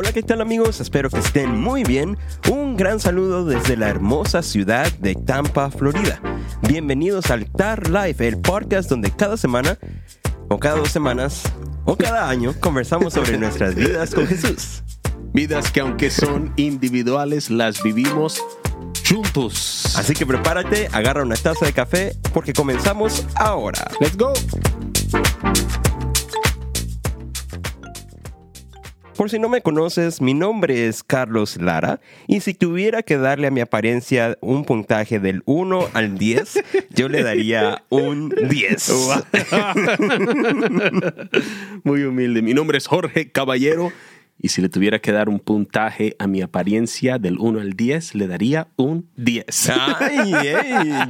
Hola, ¿qué tal amigos? Espero que estén muy bien. Un gran saludo desde la hermosa ciudad de Tampa, Florida. Bienvenidos al TAR Live, el podcast donde cada semana, o cada dos semanas, o cada año, conversamos sobre nuestras vidas con Jesús. Vidas que aunque son individuales, las vivimos juntos. Así que prepárate, agarra una taza de café porque comenzamos ahora. Let's go. Por si no me conoces, mi nombre es Carlos Lara y si tuviera que darle a mi apariencia un puntaje del 1 al 10, yo le daría un 10. Muy humilde. Mi nombre es Jorge Caballero y si le tuviera que dar un puntaje a mi apariencia del 1 al 10, le daría un 10. Ay,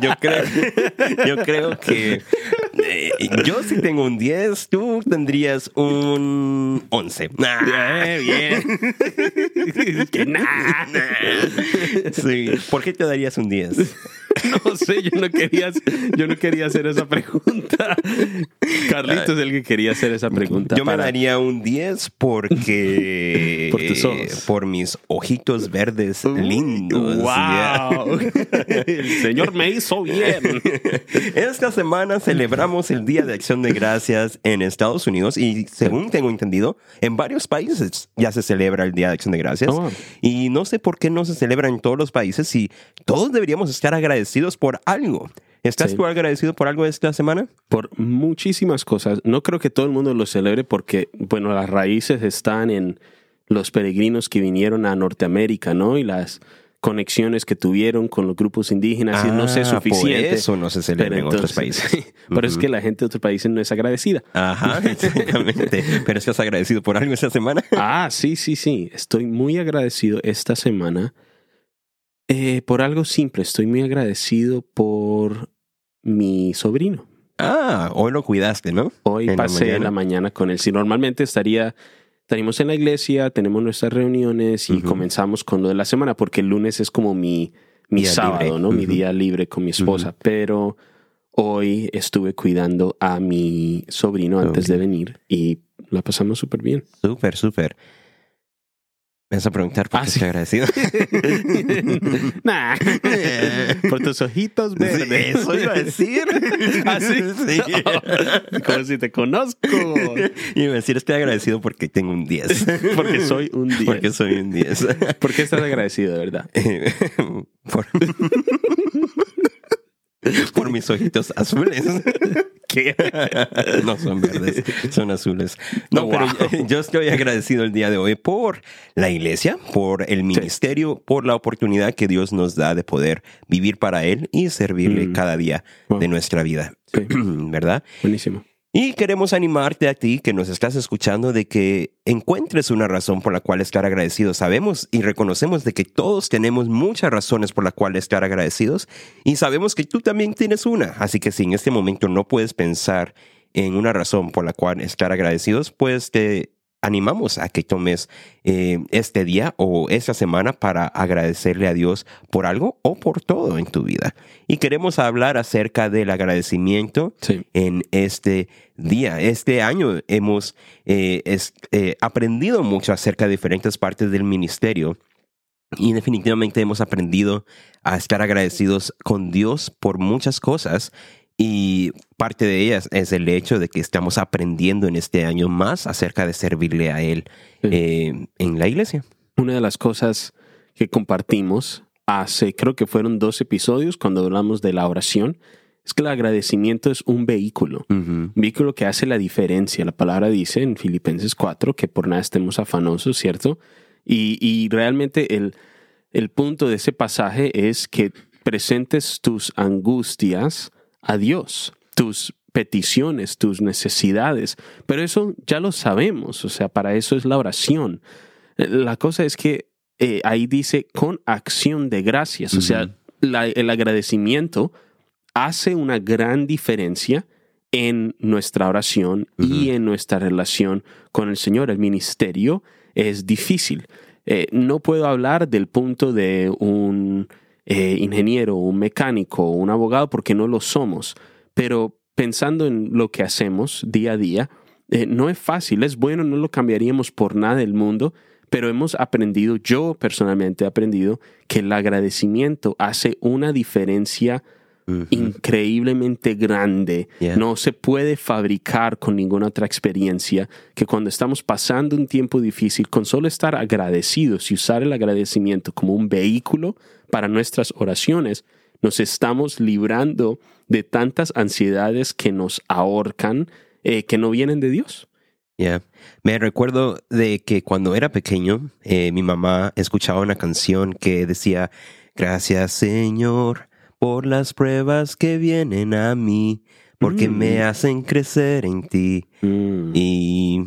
yo, creo, yo creo que eh, yo sí tengo un 10, tú tendrías un 11. Eh, bien. que nah. Sí. ¿Por qué te darías un 10? No sé, yo no quería, yo no quería hacer esa pregunta. Carlitos es el que quería hacer esa pregunta. Yo me daría un 10 porque... Por tus ojos. Por mis ojitos verdes lindos. ¡Wow! El Señor me hizo bien. Esta semana celebramos el Día de Acción de Gracias en Estados Unidos y según tengo entendido, en varios países ya se celebra el Día de Acción de Gracias. Oh. Y no sé por qué no se celebra en todos los países y todos deberíamos estar agradecidos por algo. ¿Estás Sí. tú agradecido por algo esta semana? Por muchísimas cosas. No creo que todo el mundo lo celebre porque, bueno, las raíces están en los peregrinos que vinieron a Norteamérica, ¿no? Y las conexiones que tuvieron con los grupos indígenas y no sé Ah, suficiente. Por eso no se celebra en otros países. Pero es que la gente de otros países no es agradecida. Ajá, exactamente. Pero estás agradecido por algo esta semana. Ah, sí, sí, sí. Estoy muy agradecido esta semana eh, por algo simple. Estoy muy agradecido por mi sobrino. Ah, hoy lo cuidaste, ¿no? Hoy En la pasé mañana. la mañana con él. Si normalmente estaría, estaríamos en la iglesia, tenemos nuestras reuniones y comenzamos con lo de la semana, porque el lunes es como mi, mi Día sábado, libre. ¿no? Mi día libre con mi esposa. Pero hoy estuve cuidando a mi sobrino antes de venir y la pasamos súper bien. Súper, súper. Me vas a preguntar por Ah, qué sí. estoy agradecido. nah. Por tus ojitos verdes. Eso iba a decir. ¿Ah, sí? Sí. Como si te conozco. Y iba a decir, estoy agradecido porque tengo un 10. Porque soy un 10. Porque soy un 10. ¿Por qué estás agradecido, de verdad? por... por mis ojitos azules. ¿Qué? no son verdes, son azules. No, Oh, pero wow. yo, estoy agradecido el día de hoy por la iglesia, por el ministerio, por la oportunidad que Dios nos da de poder vivir para Él y servirle Mm. cada día Wow. de nuestra vida. Sí. ¿Verdad? Buenísimo. Y queremos animarte a ti que nos estás escuchando de que encuentres una razón por la cual estar agradecidos. Sabemos y reconocemos de que todos tenemos muchas razones por la cual estar agradecidos y sabemos que tú también tienes una. Así que si en este momento no puedes pensar en una razón por la cual estar agradecidos, pues te animamos a que tomes eh, este día o esta semana para agradecerle a Dios por algo o por todo en tu vida. Y queremos hablar acerca del agradecimiento Sí. en este día. Este año hemos eh, es- eh, aprendido mucho acerca de diferentes partes del ministerio y definitivamente hemos aprendido a estar agradecidos con Dios por muchas cosas y parte de ellas es el hecho de que estamos aprendiendo en este año más acerca de servirle a Él Sí. eh, en la iglesia. Una de las cosas que compartimos hace, creo que fueron dos episodios cuando hablamos de la oración, es que el agradecimiento es un vehículo. Un vehículo que hace la diferencia. La palabra dice en Filipenses 4 que por nada estemos afanosos, ¿cierto? Y, y realmente el, el punto de ese pasaje es que presentes tus angustias a Dios, tus peticiones, tus necesidades. Pero eso ya lo sabemos, o sea, para eso es la oración. La cosa es que eh, ahí dice con acción de gracias, o sea, la- el agradecimiento hace una gran diferencia en nuestra oración y en nuestra relación con el Señor. El ministerio es difícil. Eh, no puedo hablar del punto de un eh, ingeniero, un mecánico, un abogado, porque no lo somos. Pero pensando en lo que hacemos día a día, eh, no es fácil, es bueno, no lo cambiaríamos por nada del mundo, pero hemos aprendido, yo personalmente he aprendido, que el agradecimiento hace una diferencia increíblemente grande. No se puede fabricar con ninguna otra experiencia que cuando estamos pasando un tiempo difícil, con solo estar agradecidos y usar el agradecimiento como un vehículo para nuestras oraciones, nos estamos librando de tantas ansiedades que nos ahorcan, eh, que no vienen de Dios. Yeah. Me recuerdo de que cuando era pequeño, eh, mi mamá escuchaba una canción que decía, Gracias Señor por las pruebas que vienen a mí, porque me mm. hacen crecer en ti. Mm. Y,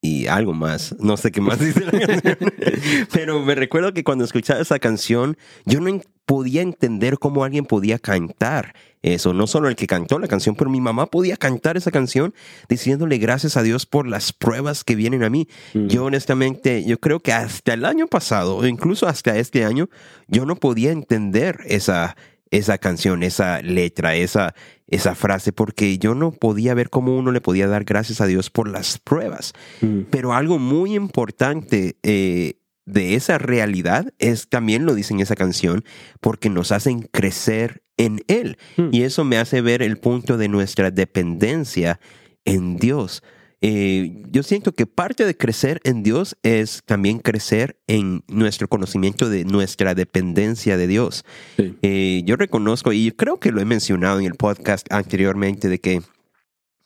y algo más. No sé qué más dice la canción. Pero me recuerdo que cuando escuchaba esa canción, yo no podía entender cómo alguien podía cantar eso. No solo el que cantó la canción, pero mi mamá podía cantar esa canción diciéndole gracias a Dios por las pruebas que vienen a mí. Mm. Yo honestamente, yo creo que hasta el año pasado, o incluso hasta este año, yo no podía entender esa, esa canción, esa letra, esa, esa frase, porque yo no podía ver cómo uno le podía dar gracias a Dios por las pruebas. Mm. Pero algo muy importante eh, de esa realidad es, también lo dice en esa canción, porque nos hacen crecer en Él. Mm. Y eso me hace ver el punto de nuestra dependencia en Dios. Eh, yo siento que parte de crecer en Dios es también crecer en nuestro conocimiento de nuestra dependencia de Dios. Eh, yo reconozco, y creo que lo he mencionado en el podcast anteriormente, de que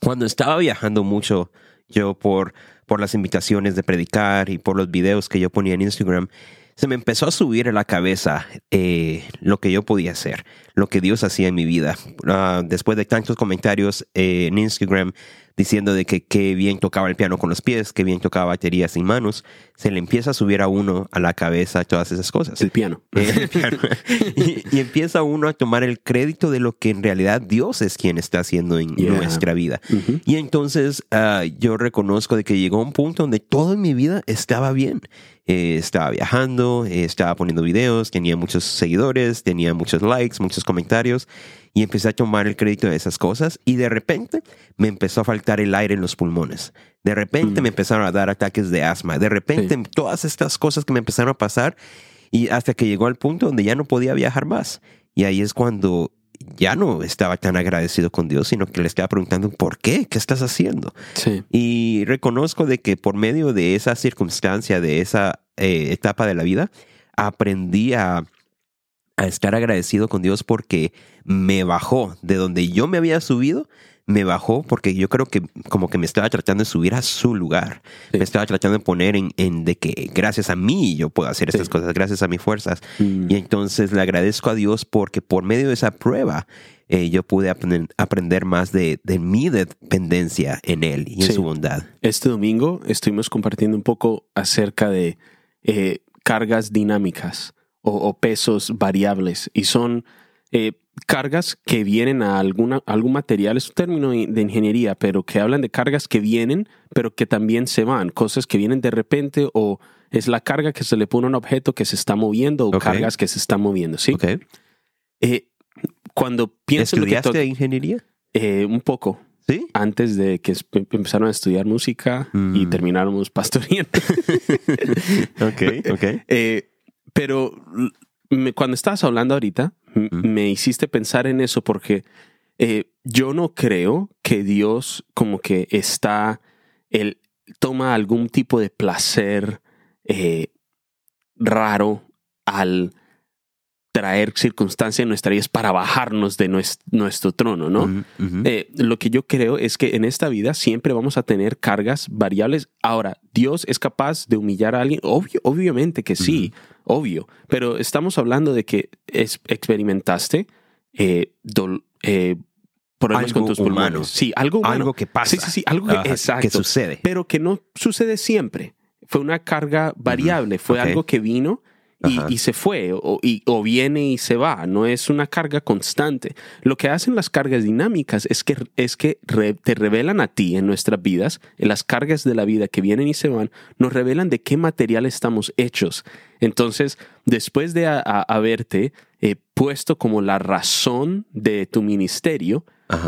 cuando estaba viajando mucho yo por, por las invitaciones de predicar y por los videos que yo ponía en Instagram, se me empezó a subir a la cabeza eh, lo que yo podía hacer, lo que Dios hacía en mi vida. Ah, después de tantos comentarios en Instagram, diciendo de que qué bien tocaba el piano con los pies, qué bien tocaba batería sin manos, se le empieza a subir a uno a la cabeza todas esas cosas. El piano. Eh, y, empieza uno a tomar el crédito de lo que en realidad Dios es quien está haciendo en nuestra vida. Y entonces ah, yo reconozco de que llegó un punto donde todo en mi vida estaba bien. Eh, estaba viajando, eh, estaba poniendo videos, tenía muchos seguidores, tenía muchos likes, muchos comentarios y empecé a tomar el crédito de esas cosas y de repente me empezó a faltar el aire en los pulmones. De repente mm. me empezaron a dar ataques de asma. De repente todas estas cosas que me empezaron a pasar y hasta que llegó al punto donde ya no podía viajar más. Y ahí es cuando ya no estaba tan agradecido con Dios, sino que le estaba preguntando, ¿por qué? ¿Qué estás haciendo? Y reconozco de que por medio de esa circunstancia, de esa eh, etapa de la vida, aprendí a a estar agradecido con Dios porque me bajó de donde yo me había subido, me bajó porque yo creo que como que me estaba tratando de subir a su lugar. Me estaba tratando de poner en, en, de que gracias a mí yo puedo hacer estas cosas, gracias a mis fuerzas. Mm. Y entonces le agradezco a Dios porque por medio de esa prueba eh, yo pude aprender, más de, de, mi dependencia en Él y en su bondad. Este domingo estuvimos compartiendo un poco acerca de eh, cargas dinámicas o, pesos variables y son eh, cargas que vienen a alguna, algún material, es un término de ingeniería, pero que hablan de cargas que vienen, pero que también se van, cosas que vienen de repente o es la carga que se le pone a un objeto que se está moviendo o cargas que se están moviendo, ¿sí? Eh, cuando pienso ¿Estudiaste que ingeniería? Eh, un poco. ¿Sí? Antes de que empezaron a estudiar música y mm. termináramos pastoreando. ok, ok. Pero cuando estabas hablando ahorita, me hiciste pensar en eso porque eh, yo no creo que Dios como que está, él toma algún tipo de placer eh, raro al traer circunstancias en nuestra vida para bajarnos de nuestro, trono, ¿no? Eh, lo que yo creo es que en esta vida siempre vamos a tener cargas variables. Ahora, ¿Dios es capaz de humillar a alguien? obviamente que sí, obvio, pero estamos hablando de que experimentaste eh, eh, problemas con tus pulmones. Sí, algo Algo que pasa. Sí, sí, sí, algo que, exacto, que sucede. Pero que no sucede siempre. Fue una carga variable, fue algo que vino y, se fue, o, y, o, viene y se va, no es una carga constante. Lo que hacen las cargas dinámicas es que, es que te revelan a ti en nuestras vidas, en las cargas de la vida que vienen y se van, nos revelan de qué material estamos hechos. Entonces, después de haberte eh, puesto como la razón de tu ministerio,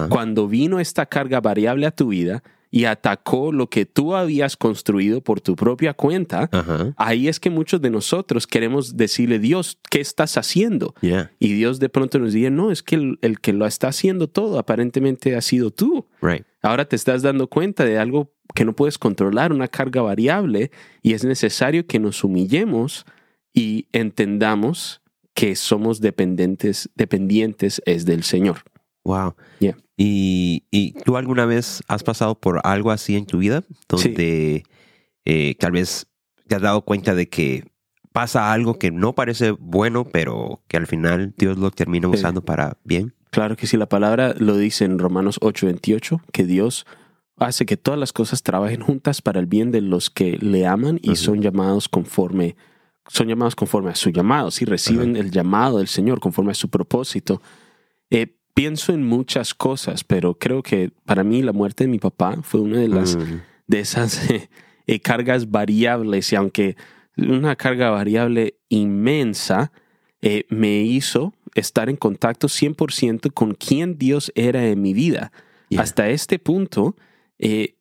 cuando vino esta carga variable a tu vida, y atacó lo que tú habías construido por tu propia cuenta, Ajá. ahí es que muchos de nosotros queremos decirle, Dios, ¿qué estás haciendo? Yeah. Y Dios de pronto nos dice, no, es que el, el que lo está haciendo todo aparentemente ha sido tú. Right. Ahora te estás dando cuenta de algo que no puedes controlar, una carga variable, y es necesario que nos humillemos y entendamos que somos dependientes, dependientes es del Señor. Wow. Yeah. ¿Y, y tú alguna vez has pasado por algo así en tu vida? Donde eh, tal vez te has dado cuenta de que pasa algo que no parece bueno, pero que al final Dios lo termina Sí. usando para bien. Claro que sí, la palabra lo dice en Romanos 8:28, que Dios hace que todas las cosas trabajen juntas para el bien de los que le aman y son llamados conforme son llamados conforme a su llamado, si reciben el llamado del Señor conforme a su propósito. Eh, pienso en muchas cosas, pero creo que para mí la muerte de mi papá fue una de las Mm. de esas eh, cargas variables y aunque una carga variable inmensa eh, me hizo estar en contacto 100% con quién Dios era en mi vida. Yeah. Hasta este punto, eh,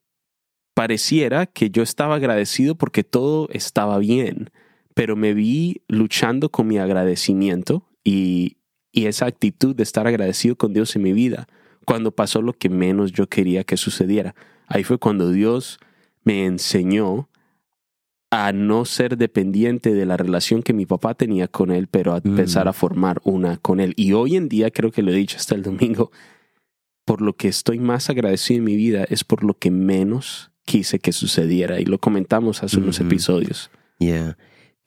pareciera que yo estaba agradecido porque todo estaba bien, pero me vi luchando con mi agradecimiento y, y esa actitud de estar agradecido con Dios en mi vida cuando pasó lo que menos yo quería que sucediera. Ahí fue cuando Dios me enseñó a no ser dependiente de la relación que mi papá tenía con él, pero a Mm. empezar a formar una con él. Y hoy en día, creo que lo he dicho hasta el domingo, por lo que estoy más agradecido en mi vida es por lo que menos quise que sucediera. Y lo comentamos hace unos episodios. Yeah.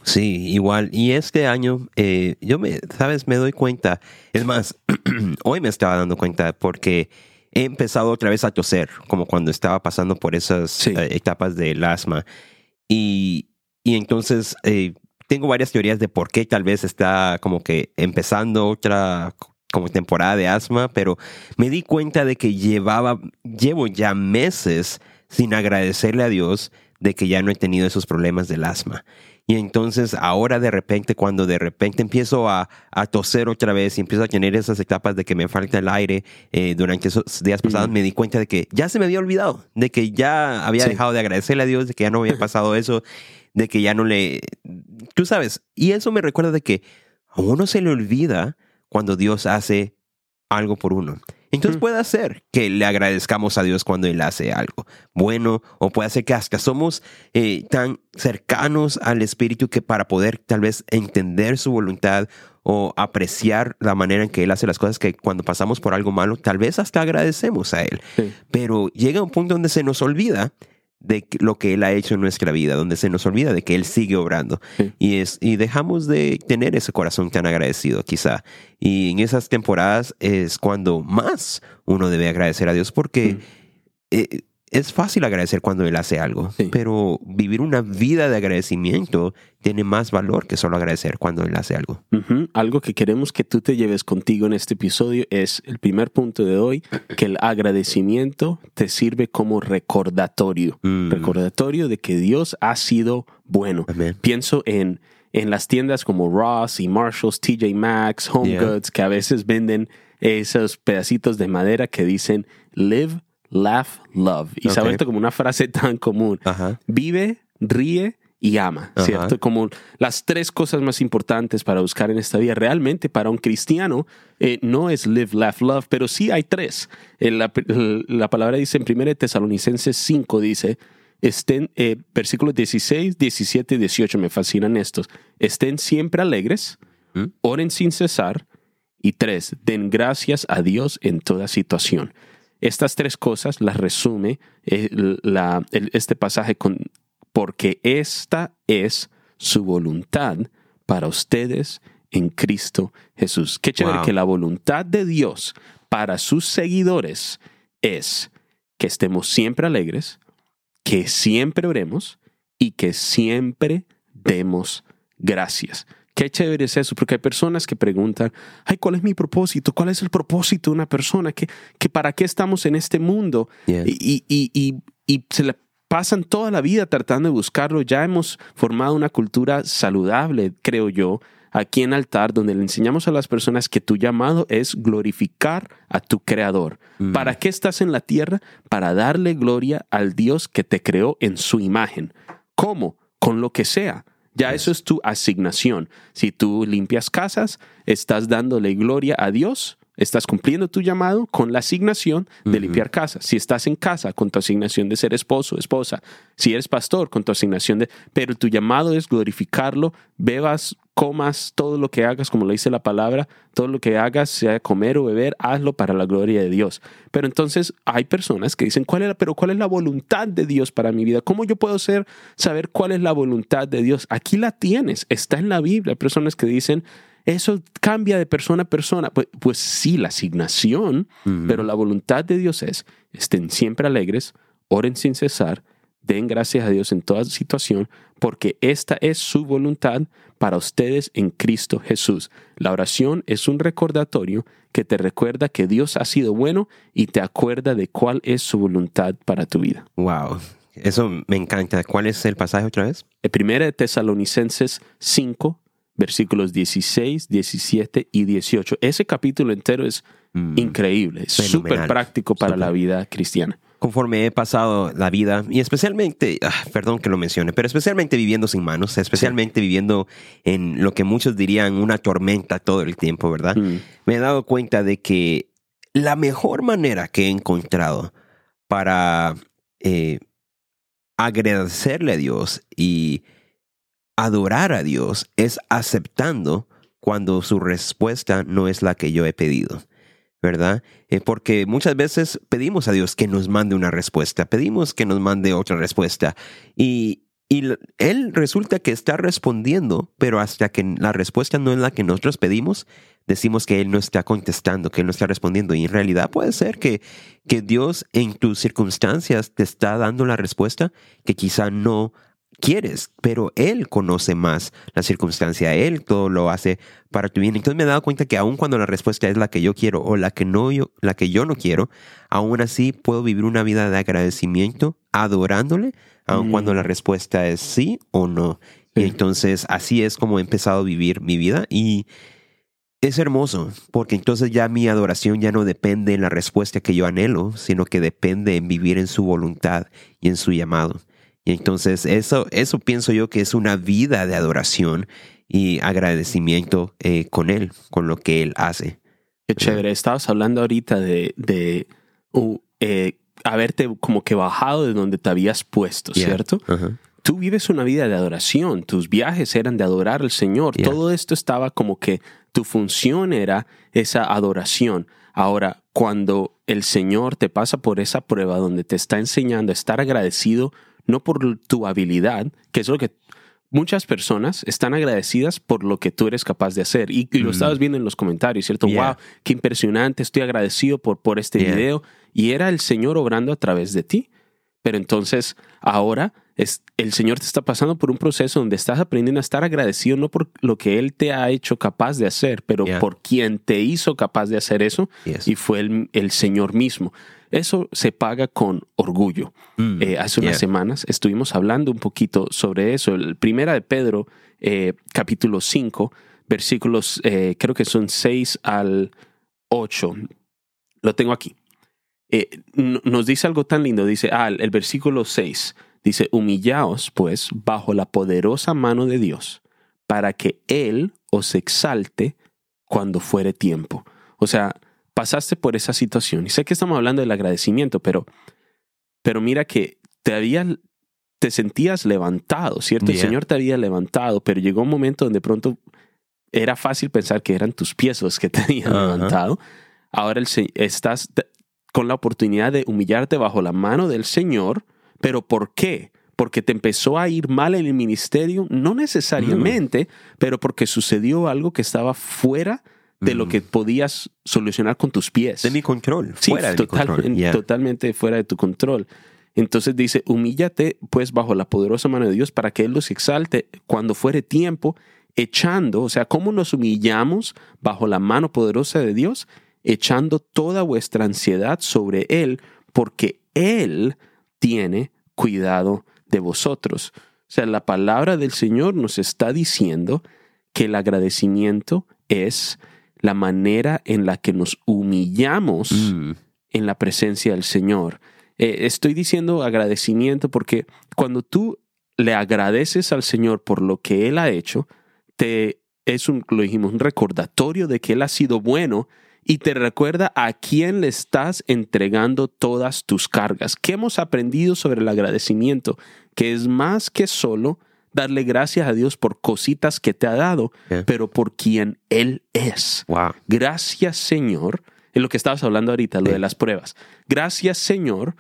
Sí, igual. Y este año, eh, yo me, sabes, me doy cuenta. Es más, hoy me estaba dando cuenta porque he empezado otra vez a toser, como cuando estaba pasando por esas Sí. eh, etapas del asma. Y, y entonces eh, tengo varias teorías de por qué tal vez está como que empezando otra como temporada de asma, pero me di cuenta de que llevaba, llevo ya meses sin agradecerle a Dios de que ya no he tenido esos problemas del asma. Y entonces ahora de repente, cuando de repente empiezo a, a toser otra vez y empiezo a tener esas etapas de que me falta el aire eh, durante esos días pasados, Mm. me di cuenta de que ya se me había olvidado, de que ya había Sí. dejado de agradecerle a Dios, de que ya no había pasado eso, de que ya no le... Tú sabes, y eso me recuerda de que a uno se le olvida cuando Dios hace algo por uno. Entonces Mm. puede ser que le agradezcamos a Dios cuando Él hace algo bueno, o puede ser que hasta somos eh, tan cercanos al Espíritu que para poder tal vez entender su voluntad o apreciar la manera en que Él hace las cosas, que cuando pasamos por algo malo, tal vez hasta agradecemos a Él. Sí. Pero llega un punto donde se nos olvida de lo que Él ha hecho en nuestra vida, donde se nos olvida de que Él sigue obrando. Sí. Y, es, y dejamos de tener ese corazón tan agradecido, quizá. Y en esas temporadas es cuando más uno debe agradecer a Dios, porque Mm. eh, es fácil agradecer cuando Él hace algo, Sí. pero vivir una vida de agradecimiento tiene más valor que solo agradecer cuando Él hace algo. Algo que queremos que tú te lleves contigo en este episodio es el primer punto de hoy, que el agradecimiento te sirve como recordatorio. Mm. Recordatorio de que Dios ha sido bueno. Amén. Pienso en, en las tiendas como Ross y Marshalls, TJ Maxx, Home Yeah. Goods, que a veces venden esos pedacitos de madera que dicen live, laugh, love. Y se ha Ok. vuelto como una frase tan común. Ajá. Vive, ríe y ama, Ajá. ¿cierto? Como las tres cosas más importantes para buscar en esta vida. Realmente para un cristiano eh, no es live, laugh, love, pero sí hay tres. Eh, la, la palabra dice en 1 Tesalonicenses 5, dice, estén, eh, versículos 16, 17 y 18, me fascinan estos. Estén siempre alegres, ¿Mm? oren sin cesar, y tres, den gracias a Dios en toda situación. Estas tres cosas las resume eh, la- el- este pasaje con porque esta es su voluntad para ustedes en Cristo Jesús. Qué chévere Wow. que la voluntad de Dios para sus seguidores es que estemos siempre alegres, que siempre oremos y que siempre demos gracias. Qué chévere es eso, porque hay personas que preguntan, ay, ¿cuál es mi propósito? ¿Cuál es el propósito de una persona? ¿Que, que para qué estamos en este mundo? Yeah. Y, y, y, y se le pasan toda la vida tratando de buscarlo. Ya hemos formado una cultura saludable, creo yo, aquí en altar donde le enseñamos a las personas que tu llamado es glorificar a tu creador. Mm. ¿Para qué estás en la tierra? Para darle gloria al Dios que te creó en su imagen. ¿Cómo? Con lo que sea. Ya eso es tu asignación. Si tú limpias casas, estás dándole gloria a Dios, estás cumpliendo tu llamado con la asignación de limpiar casa. Si estás en casa, con tu asignación de ser esposo, esposa. Si eres pastor, con tu asignación de... Pero tu llamado es glorificarlo, bebas, comas, todo lo que hagas, como lo dice la palabra, todo lo que hagas, sea comer o beber, hazlo para la gloria de Dios. Pero entonces hay personas que dicen, ¿cuál es la, pero cuál es la voluntad de Dios para mi vida? ¿Cómo yo puedo ser, saber cuál es la voluntad de Dios? Aquí la tienes, está en la Biblia. Hay personas que dicen, eso cambia de persona a persona. Pues, pues sí, la asignación, pero la voluntad de Dios es, estén siempre alegres, oren sin cesar, den gracias a Dios en toda situación, porque esta es su voluntad para ustedes en Cristo Jesús. La oración es un recordatorio que te recuerda que Dios ha sido bueno y te acuerda de cuál es su voluntad para tu vida. Wow. Eso me encanta. ¿Cuál es el pasaje otra vez? El primero de Tesalonicenses 5, versículos 16, 17 y 18. Ese capítulo entero es Mm. increíble, es súper práctico para la vida cristiana. Conforme he pasado la vida, y especialmente, ah, perdón que lo mencione, pero especialmente viviendo sin manos, especialmente viviendo en lo que muchos dirían una tormenta todo el tiempo, ¿verdad? Mm. me he dado cuenta de que la mejor manera que he encontrado para eh, agradecerle a Dios y adorar a Dios es aceptando cuando su respuesta no es la que yo he pedido. ¿Verdad? Eh, porque muchas veces pedimos a Dios que nos mande una respuesta, pedimos que nos mande otra respuesta y, y Él resulta que está respondiendo, pero hasta que la respuesta no es la que nosotros pedimos, decimos que Él no está contestando, que Él no está respondiendo. Y en realidad puede ser que, que Dios en tus circunstancias te está dando la respuesta que quizá no quieres, pero Él conoce más la circunstancia, Él todo lo hace para tu bien. Entonces me he dado cuenta que aun cuando la respuesta es la que yo quiero o la que, no yo, la que yo no quiero, aún así puedo vivir una vida de agradecimiento adorándole, aun Mm. cuando la respuesta es sí o no. Y entonces así es como he empezado a vivir mi vida y es hermoso, porque entonces ya mi adoración ya no depende en la respuesta que yo anhelo, sino que depende en vivir en su voluntad y en su llamado. Y entonces eso, eso pienso yo que es una vida de adoración y agradecimiento eh, con Él, con lo que Él hace. Qué chévere. Estabas hablando ahorita de, de uh, eh, haberte como que bajado de donde te habías puesto, Yeah. ¿cierto? Tú vives una vida de adoración, tus viajes eran de adorar al Señor, Yeah. todo esto estaba como que tu función era esa adoración. Ahora, cuando el Señor te pasa por esa prueba donde te está enseñando a estar agradecido, no por tu habilidad, que es lo que muchas personas están agradecidas por lo que tú eres capaz de hacer. Y, y lo Mm. estabas viendo en los comentarios, ¿cierto? Yeah. Wow, qué impresionante, estoy agradecido por, por este Yeah. video. Y era el Señor obrando a través de ti. Pero entonces ahora es, el Señor te está pasando por un proceso donde estás aprendiendo a estar agradecido no por lo que Él te ha hecho capaz de hacer, pero Yeah. por quien te hizo capaz de hacer eso Yes. y fue el, el Señor mismo. Eso se paga con orgullo. Mm, Eh, hace unas yeah. semanas estuvimos hablando un poquito sobre eso. El primera de Pedro, eh, capítulo 5, versículos, eh, creo que son 6 al 8. Lo tengo aquí. Nos dice algo tan lindo. Dice, ah, el versículo 6. Dice, humillaos pues bajo la poderosa mano de Dios para que Él os exalte cuando fuere tiempo. O sea, pasaste por esa situación. Y sé que estamos hablando del agradecimiento, pero, pero mira que te había, te sentías levantado, ¿cierto? El. Señor te había levantado, pero llegó un momento donde pronto era fácil pensar que eran tus pies los que te habían levantado. Ahora el, estás con la oportunidad de humillarte bajo la mano del Señor, pero ¿por qué? Porque te empezó a ir mal en el ministerio, no necesariamente, pero porque sucedió algo que estaba fuera de lo Mm. que podías solucionar con tus pies. De mi control, Sí, fuera de total- mi control. Yeah. totalmente fuera de tu control. Entonces dice, humíllate pues bajo la poderosa mano de Dios para que Él los exalte cuando fuere tiempo, echando, o sea, ¿cómo nos humillamos bajo la mano poderosa de Dios? Echando toda vuestra ansiedad sobre Él, porque Él tiene cuidado de vosotros. O sea, la palabra del Señor nos está diciendo que el agradecimiento es la manera en la que nos humillamos Mm. en la presencia del Señor. Eh, estoy diciendo agradecimiento porque cuando tú le agradeces al Señor por lo que Él ha hecho, te es un, lo dijimos, un recordatorio de que Él ha sido bueno y te recuerda a quién le estás entregando todas tus cargas. ¿Qué hemos aprendido sobre el agradecimiento? Que es más que solo darle gracias a Dios por cositas que te ha dado, Yeah. pero por quien Él es. Wow. Gracias Señor, en lo que estabas hablando ahorita, lo de las pruebas. Gracias Señor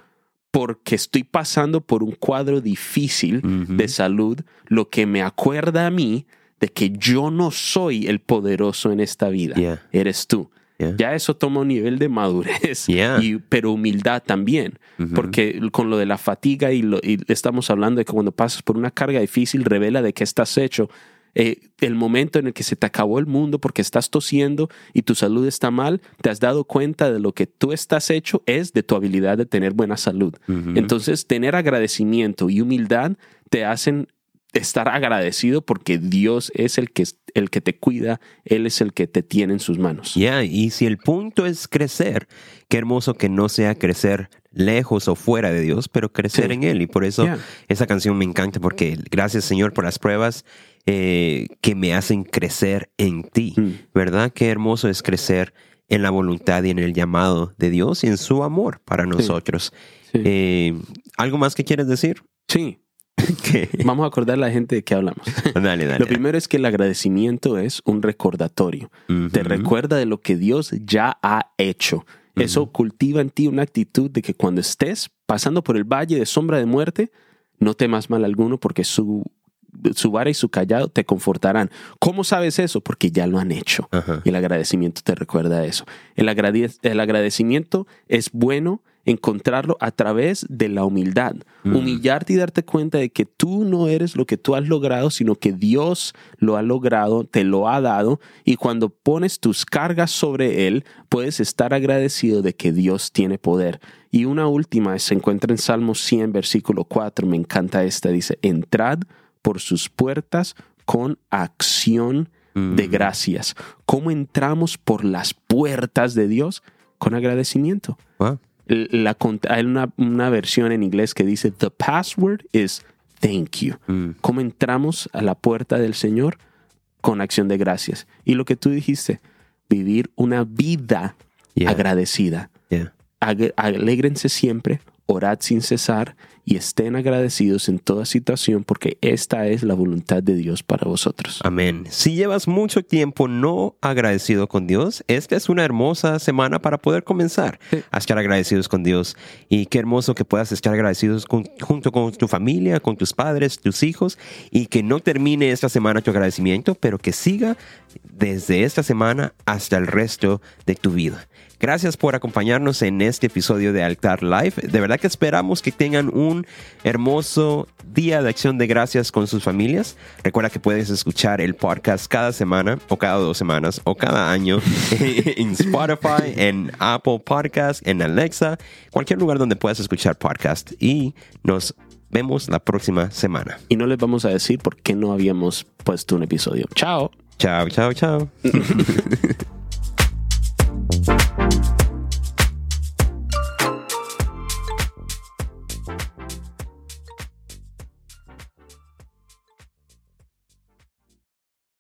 porque estoy pasando por un cuadro difícil de salud, lo que me acuerda a mí de que yo no soy el poderoso en esta vida, Yeah. eres tú. Yeah. Ya eso toma un nivel de madurez, Yeah. y, pero humildad también, porque con lo de la fatiga y, lo- y estamos hablando de que cuando pasas por una carga difícil revela de qué estás hecho. Eh, el momento en el que se te acabó el mundo porque estás tosiendo y tu salud está mal, te has dado cuenta de lo que tú estás hecho es de tu habilidad de tener buena salud. Entonces, tener agradecimiento y humildad te hacen estar agradecido porque Dios es el que, el que te cuida, Él es el que te tiene en sus manos. Ya, y si el punto es crecer, qué hermoso que no sea crecer lejos o fuera de Dios, pero crecer Sí. en Él. Y por eso Yeah. esa canción me encanta, porque gracias Señor por las pruebas eh, que me hacen crecer en ti. Mm. ¿Verdad? Qué hermoso es crecer en la voluntad y en el llamado de Dios y en su amor para nosotros. Sí. Eh, ¿Algo más que quieres decir? Sí. Vamos a acordar a la gente de qué hablamos. dale, dale. Lo primero es que el agradecimiento es un recordatorio. Te recuerda de lo que Dios ya ha hecho. Eso cultiva en ti una actitud de que cuando estés pasando por el valle de sombra de muerte, no temas mal alguno porque su, su vara y su callado te confortarán. ¿Cómo sabes eso? Porque ya lo han hecho. Ajá. Y el agradecimiento te recuerda eso. El, agrade- el agradecimiento es bueno encontrarlo a través de la humildad. Mm. Humillarte y darte cuenta de que tú no eres lo que tú has logrado, sino que Dios lo ha logrado, te lo ha dado. Y cuando pones tus cargas sobre Él, puedes estar agradecido de que Dios tiene poder. Y una última se encuentra en Salmo 100, versículo 4. Me encanta esta. Dice, entrad por sus puertas con acción de Mm. gracias. ¿Cómo entramos por las puertas de Dios? Con agradecimiento. Wow. La, hay una, una versión en inglés que dice, the password is thank you. Mm. ¿Cómo entramos a la puerta del Señor? Con acción de gracias. Y lo que tú dijiste, vivir una vida Yeah. agradecida. Yeah. Ag- Alégrense siempre, orad sin cesar y estén agradecidos en toda situación porque esta es la voluntad de Dios para vosotros. Amén. Si llevas mucho tiempo no agradecido con Dios, esta es una hermosa semana para poder comenzar Sí. a estar agradecidos con Dios. Y qué hermoso que puedas estar agradecidos con- junto con tu familia, con tus padres, tus hijos, y que no termine esta semana tu agradecimiento, pero que siga desde esta semana hasta el resto de tu vida. Gracias por acompañarnos en este episodio de Altar Live. De verdad que esperamos que tengan un hermoso día de acción de gracias con sus familias. Recuerda que puedes escuchar el podcast cada semana o cada dos semanas o cada año en Spotify, en Apple Podcast, en Alexa, cualquier lugar donde puedas escuchar podcast. Y nos vemos la próxima semana. Y no les vamos a decir por qué no habíamos puesto un episodio. Chao. Chao, chao, chao.